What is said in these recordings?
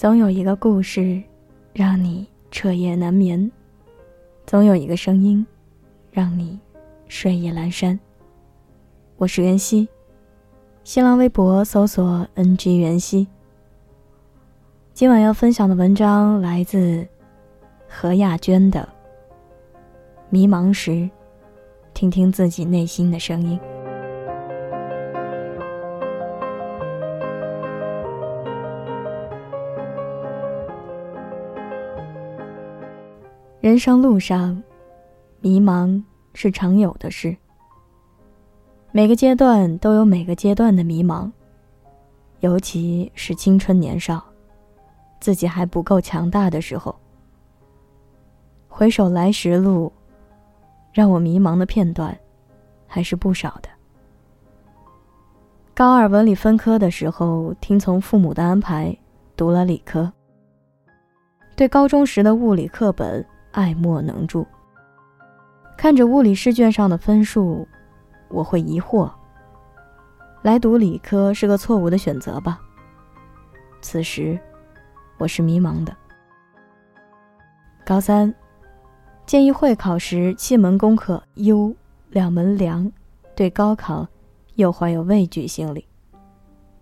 总有一个故事，让你彻夜难眠；总有一个声音，让你睡意阑珊。我是袁熙，新浪微博搜索 “ng 袁熙”。今晚要分享的文章来自何亚娟的《迷茫时》，听听自己内心的声音。人生路上，迷茫是常有的事。每个阶段都有每个阶段的迷茫，尤其是青春年少，自己还不够强大的时候。回首来时路，让我迷茫的片段还是不少的。高二文理分科的时候，听从父母的安排，读了理科。对高中时的物理课本。爱莫能助。看着物理试卷上的分数，我会疑惑：来读理科是个错误的选择吧？此时，我是迷茫的。高三，建议会考时七门功课优，两门良，对高考又怀有畏惧心理，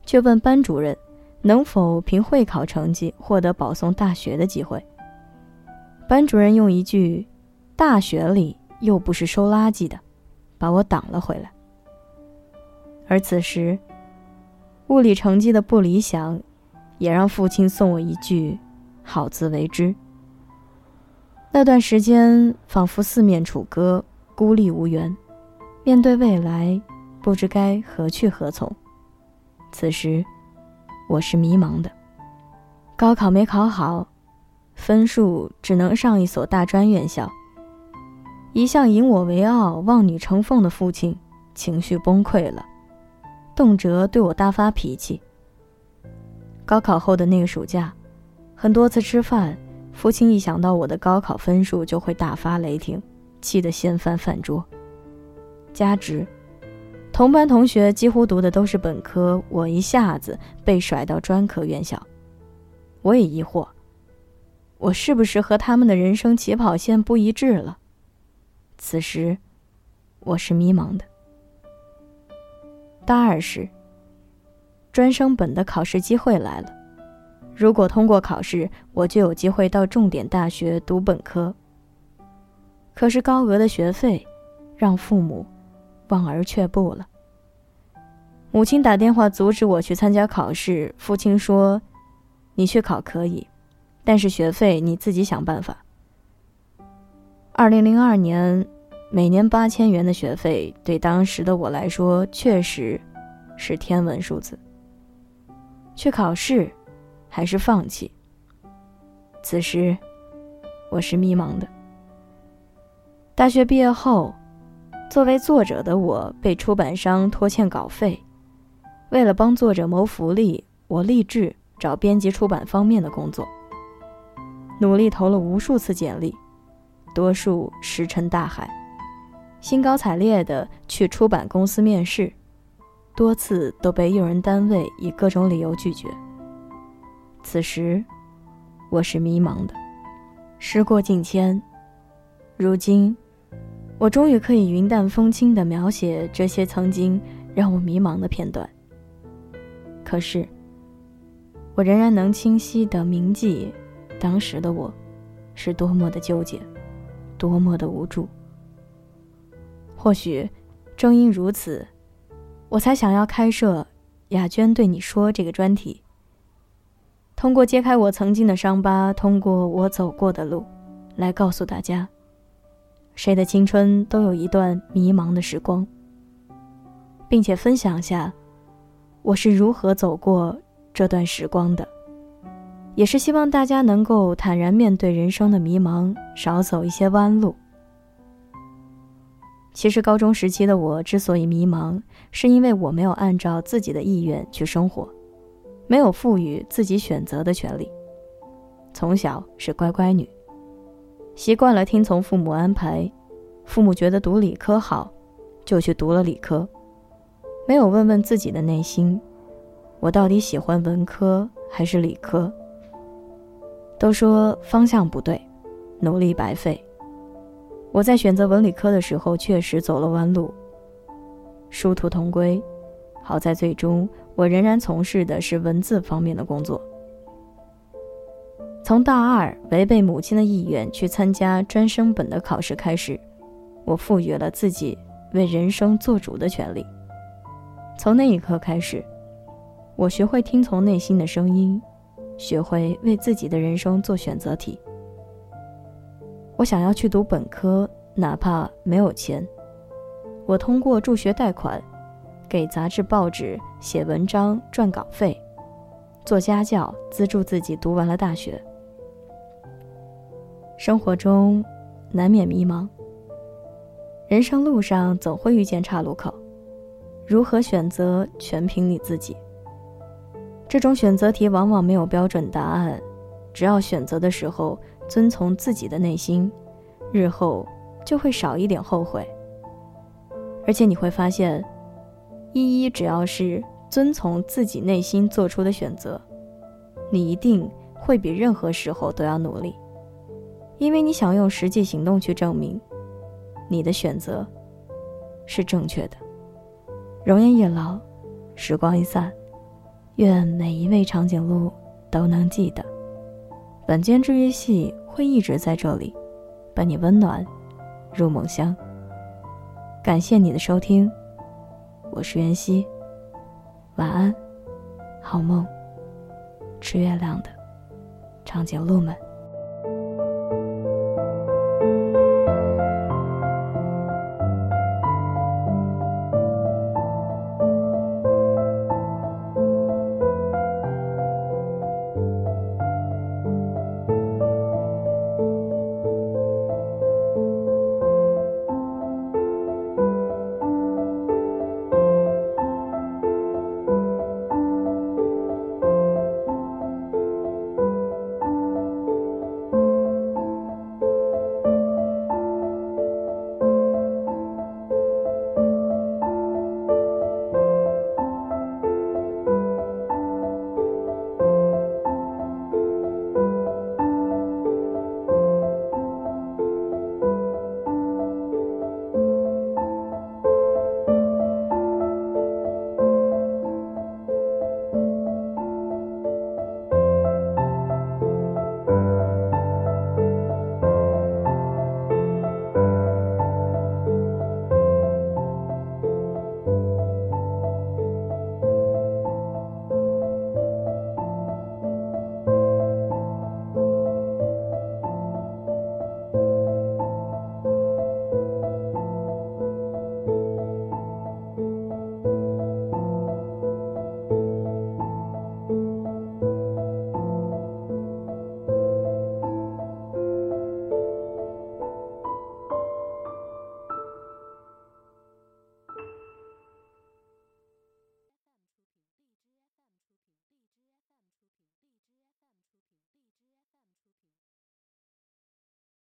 却问班主任能否凭会考成绩获得保送大学的机会。班主任用一句“大学里又不是收垃圾的”，把我挡了回来。而此时，物理成绩的不理想，也让父亲送我一句“好自为之”。那段时间仿佛四面楚歌，孤立无援，面对未来，不知该何去何从。此时，我是迷茫的。高考没考好。分数只能上一所大专院校。一向引我为傲、望女成凤的父亲情绪崩溃了，动辄对我大发脾气。高考后的那个暑假，很多次吃饭，父亲一想到我的高考分数就会大发雷霆，气得掀翻饭桌。加之，同班同学几乎读的都是本科，我一下子被甩到专科院校，我也疑惑。我是不是和他们的人生起跑线不一致了？此时，我是迷茫的。大二时，专升本的考试机会来了，如果通过考试，我就有机会到重点大学读本科。可是高额的学费，让父母望而却步了。母亲打电话阻止我去参加考试，父亲说：“你去考可以。”但是学费你自己想办法。二零零二年，每年八千元的学费对当时的我来说确实是天文数字。去考试，还是放弃？此时，我是迷茫的。大学毕业后，作为作者的我被出版商拖欠稿费，为了帮作者谋福利，我立志找编辑出版方面的工作。努力投了无数次简历，多数石沉大海；兴高采烈地去出版公司面试，多次都被用人单位以各种理由拒绝。此时，我是迷茫的。时过境迁，如今，我终于可以云淡风轻地描写这些曾经让我迷茫的片段。可是，我仍然能清晰地铭记。当时的我，是多么的纠结，多么的无助。或许，正因如此，我才想要开设“雅娟对你说”这个专题。通过揭开我曾经的伤疤，通过我走过的路，来告诉大家，谁的青春都有一段迷茫的时光，并且分享下我是如何走过这段时光的。也是希望大家能够坦然面对人生的迷茫，少走一些弯路。其实高中时期的我之所以迷茫，是因为我没有按照自己的意愿去生活，没有赋予自己选择的权利。从小是乖乖女，习惯了听从父母安排，父母觉得读理科好，就去读了理科，没有问问自己的内心，我到底喜欢文科还是理科。都说方向不对，努力白费。我在选择文理科的时候，确实走了弯路。殊途同归，好在最终我仍然从事的是文字方面的工作。从大二违背母亲的意愿去参加专升本的考试开始，我赋予了自己为人生做主的权利。从那一刻开始，我学会听从内心的声音，学会为自己的人生做选择题。我想要去读本科，哪怕没有钱，我通过助学贷款，给杂志报纸写文章赚稿费，做家教资助自己读完了大学。生活中难免迷茫，人生路上总会遇见岔路口，如何选择全凭你自己。这种选择题往往没有标准答案，只要选择的时候遵从自己的内心，日后就会少一点后悔。而且你会发现，一一只要是遵从自己内心做出的选择，你一定会比任何时候都要努力。因为你想用实际行动去证明，你的选择是正确的。容颜一老，时光一散，愿每一位长颈鹿都能记得，本间治愈系会一直在这里，伴你温暖入梦乡。感谢你的收听，我是袁熙，晚安，好梦，吃月亮的长颈鹿们。